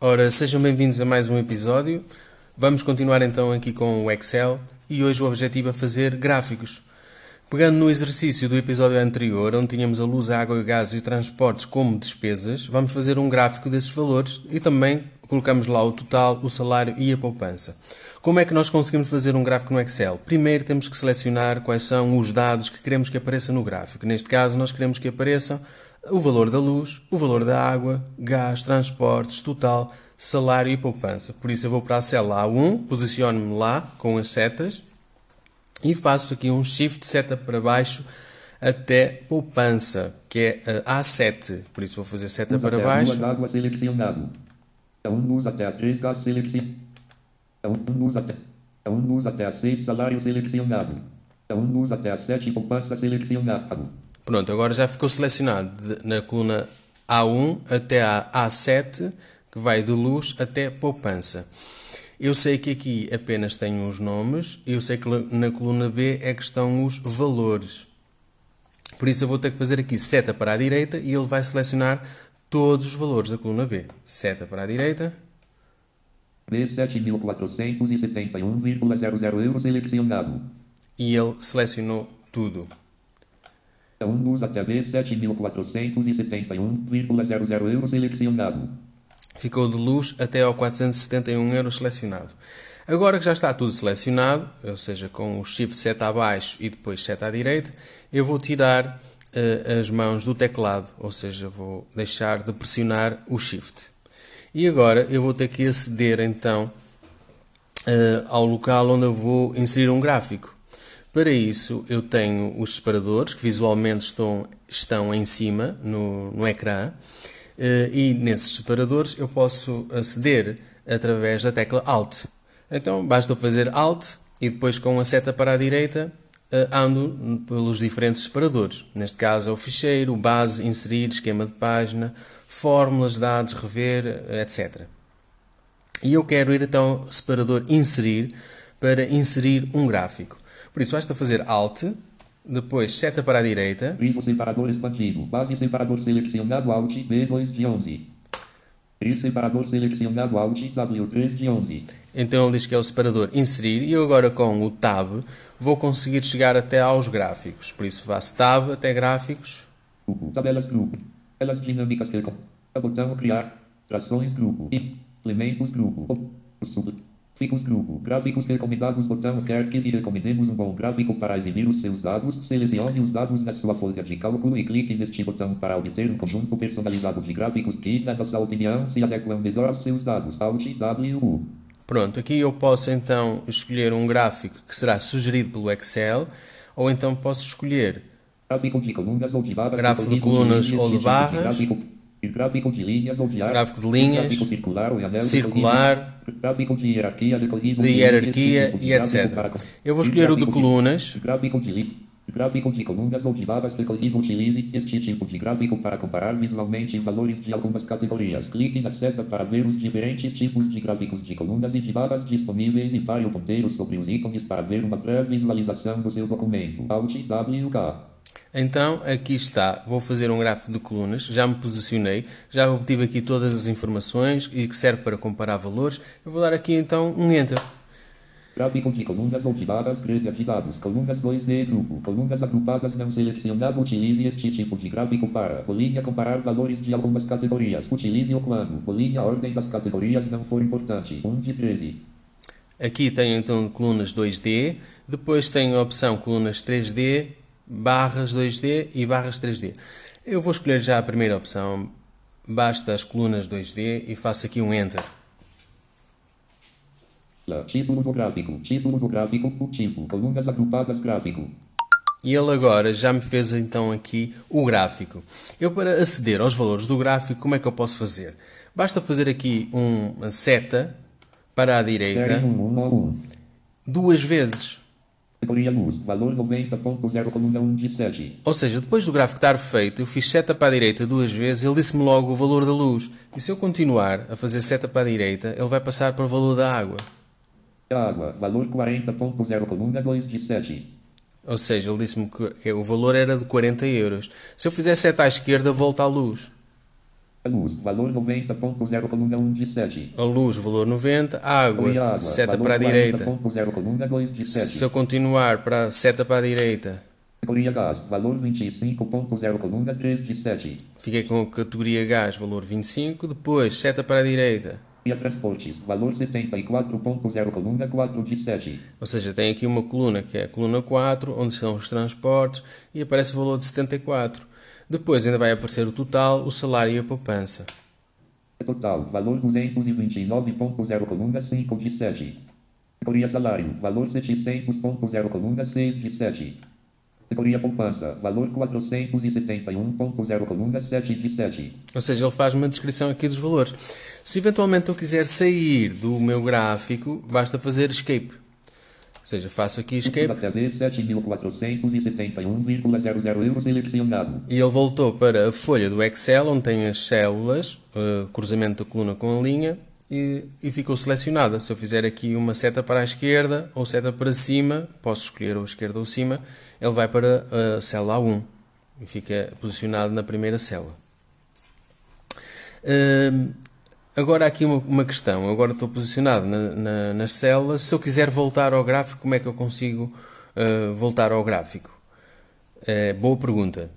Ora, sejam bem-vindos a mais um episódio. Vamos continuar então aqui com o Excel e hoje o objetivo é fazer gráficos. Pegando no exercício do episódio anterior, onde tínhamos a luz, a água, o gás e o transportes como despesas, vamos fazer um gráfico desses valores e também colocamos lá o total, o salário e a poupança. Como é que nós conseguimos fazer um gráfico no Excel? Primeiro temos que selecionar quais são os dados que queremos que apareçam no gráfico. Neste caso, nós queremos que apareçam o valor da luz, o valor da água, gás, transportes, total, salário e poupança. Por isso eu vou para a célula A1, posiciono-me lá com as setas e faço aqui um shift seta para baixo até poupança, que é a A7. Por isso vou fazer seta para baixo. duas água selecionado. É um luz até a 3 gás selecionado. É um luz até. Luz até a 6 salário selecionado. É um luz até a 7 poupança selecionado. Pronto, agora já ficou selecionado de- na coluna A1 até a A7, que vai de luz até poupança. Eu sei que aqui apenas tenho os nomes, eu sei que na coluna B é que estão os valores. Por isso eu vou ter que fazer aqui seta para a direita e ele vai selecionar todos os valores da coluna B. Seta para a direita, B 7.471,00 euros selecionado. e ele selecionou tudo. É um luz até B 7.471,00 euros selecionado. Ficou de luz até ao 471 euros selecionado. Agora que já está tudo selecionado, ou seja, com o Shift seta abaixo e depois seta à direita, eu vou tirar eh, as mãos do teclado, ou seja, vou deixar de pressionar o Shift. E agora eu vou ter que aceder então eh, ao local onde eu vou inserir um gráfico. Para isso, eu tenho os separadores que visualmente estão, estão em cima no, no ecrã eh, e nesses separadores eu posso aceder através da tecla Alt. Então basta fazer Alt e depois com a seta para a direita eh, ando pelos diferentes separadores. Neste caso é o ficheiro, base, inserir, esquema de página, fórmulas, dados, rever, eh, etc. E eu quero ir então ao separador inserir para inserir um gráfico. Por isso basta fazer Alt, depois seta para a direita, separador expandido. Base separador selecionado Alt B2 de 11. Risco separador selecionado Alt W3 de 11. então ele diz que é o separador inserir e eu agora com o Tab vou conseguir chegar até aos gráficos. Por isso faço Tab até gráficos, Grupo. Tabelas grupo. Tabelas dinâmicas que Botão criar. Trações grupo. Implementos grupo. Ficos grupo. Gráficos recomendados. Botão quer que lhe recomendemos um bom gráfico para exibir os seus dados. Selecione os dados na sua folha de cálculo e clique neste botão para obter um conjunto personalizado de gráficos que, na nossa opinião, se adequam melhor aos seus dados. Alt W. Pronto, aqui eu posso então escolher um gráfico que será sugerido pelo Excel ou então posso escolher Gráfico de colunas ou de barras. Gráfico de colunas ou de barras. Gráfico, de linhas ou de. Gráfico de linhas, Gráfico circular ou anel circular, Gráfico de hierarquia de hierarquia tipo e etc. Eu vou escolher o de colunas. Gráfico de, gráfico de colunas ou de barras recolhido. Utilize este tipo de gráfico para comparar visualmente valores de algumas categorias. Clique na seta para ver os diferentes tipos de gráficos de colunas e de barras disponíveis e pare o ponteiro sobre os ícones para ver uma pré-visualização do seu documento. Alt WK. Então, aqui está. Vou fazer um gráfico de colunas. Já me posicionei. Já obtive aqui todas as informações e que serve para comparar valores. Eu vou dar aqui então um Enter. Gráfico de colunas de dados, colunas 2D grupo, colunas agrupadas não selecionado. Utilize este tipo de gráfico para colina comparar valores de algumas categorias. Utilize-o quando colina a ordem das categorias não for importante. 1 de 13. Aqui tenho então colunas 2D. Depois tenho a opção colunas 3D, barras 2D e barras 3D. Eu vou escolher já a primeira opção. Basta as colunas 2D e faço aqui um Enter. Lá, Título do gráfico, título do gráfico, o tipo, colunas agrupadas gráfico. E ele agora já me fez então aqui o gráfico. Eu para aceder aos valores do gráfico, como é que eu posso fazer? Basta fazer aqui uma seta para a direita 1, 1 a 1. duas vezes. Categoria luz, valor 90.0, coluna 1 de 7. Ou seja, depois do gráfico estar feito, eu fiz seta para a direita duas vezes, ele disse-me logo o valor da luz. E se eu continuar a fazer seta para a direita, ele vai passar para o valor da água. Água, valor 40.0, coluna 2 de 7. Ou seja, ele disse-me que que o valor era de 40 euros. Se eu fizer seta à esquerda, volta à luz. A luz, valor 90.0, coluna 1 de 7. A luz, valor 90. Água, água, seta para a direita. 40.0, coluna 2 de 7. Se eu continuar para a seta para a direita, Categoria gás, valor 25.0, coluna 3 de 7. fiquei com a categoria gás, valor 25. Depois, seta para a direita. E a transportes, valor 74.0, coluna 4 de 7. Ou seja, tem aqui uma coluna que é a coluna 4, onde estão os transportes, e aparece o valor de 74. Depois ainda vai aparecer o total, o salário e a poupança. Total, valor 229.0, coluna 5 de 7. Categoria salário, valor 700.0, coluna 6 de 7. Categoria poupança, valor 471.0, coluna 7 de 7. Ou seja, ele faz uma descrição aqui dos valores. Se eventualmente eu quiser sair do meu gráfico, basta fazer escape. Ou seja, faço aqui escape Até B 7.471,00 euros selecionado. e ele voltou para a folha do Excel, onde tem as células, eh, cruzamento da coluna com a linha, e, e ficou selecionada. Se eu fizer aqui uma seta para a esquerda ou seta para cima, posso escolher ou esquerda ou cima, ele vai para a célula A1 e fica posicionado na primeira célula. Hum, agora aqui uma, uma questão. Agora estou posicionado na- na- nas células. Se eu quiser voltar ao gráfico, como é que eu consigo uh, voltar ao gráfico? Eh, boa pergunta.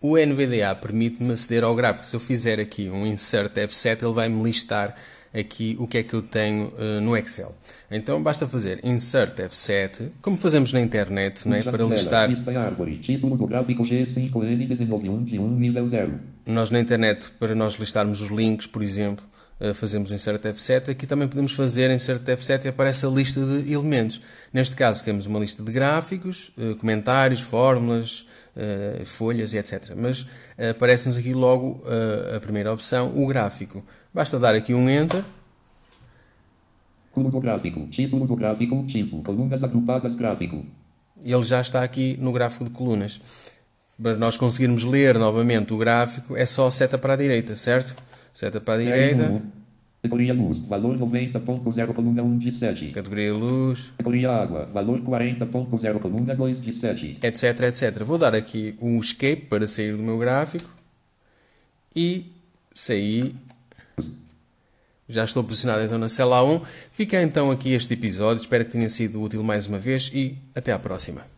O NVDA permite-me aceder ao gráfico. Se eu fizer aqui um insert F7, ele vai-me listar aqui o que é que eu tenho uh, no Excel. Então basta fazer insert F7, como fazemos na internet, não é? para listar. Lista árvore, título do gráfico G5N19 de 1 nível 0. Nós na internet, para nós listarmos os links, por exemplo, eh, fazemos o insert F7. Aqui também podemos fazer insert F7 e aparece a lista de elementos. Neste caso temos uma lista de gráficos, eh, comentários, fórmulas, eh, folhas e etc. Mas eh, aparece-nos aqui logo eh, a primeira opção, o gráfico. Basta dar aqui um Enter Clube do gráfico, título do gráfico, tipo, colunas agrupadas gráfico. ele já está aqui no gráfico de colunas. Para nós conseguirmos ler novamente o gráfico, é só seta para a direita, certo? Seta para a direita, Categoria luz, valor 90.0, coluna 1 de 7. categoria luz, Categoria água, valor 40.0, coluna 2 de 7. etc, etc. Vou dar aqui um escape para sair do meu gráfico e sair. Já estou posicionado então na cela 1. Fica então aqui este episódio. Espero que tenha sido útil mais uma vez e até à próxima.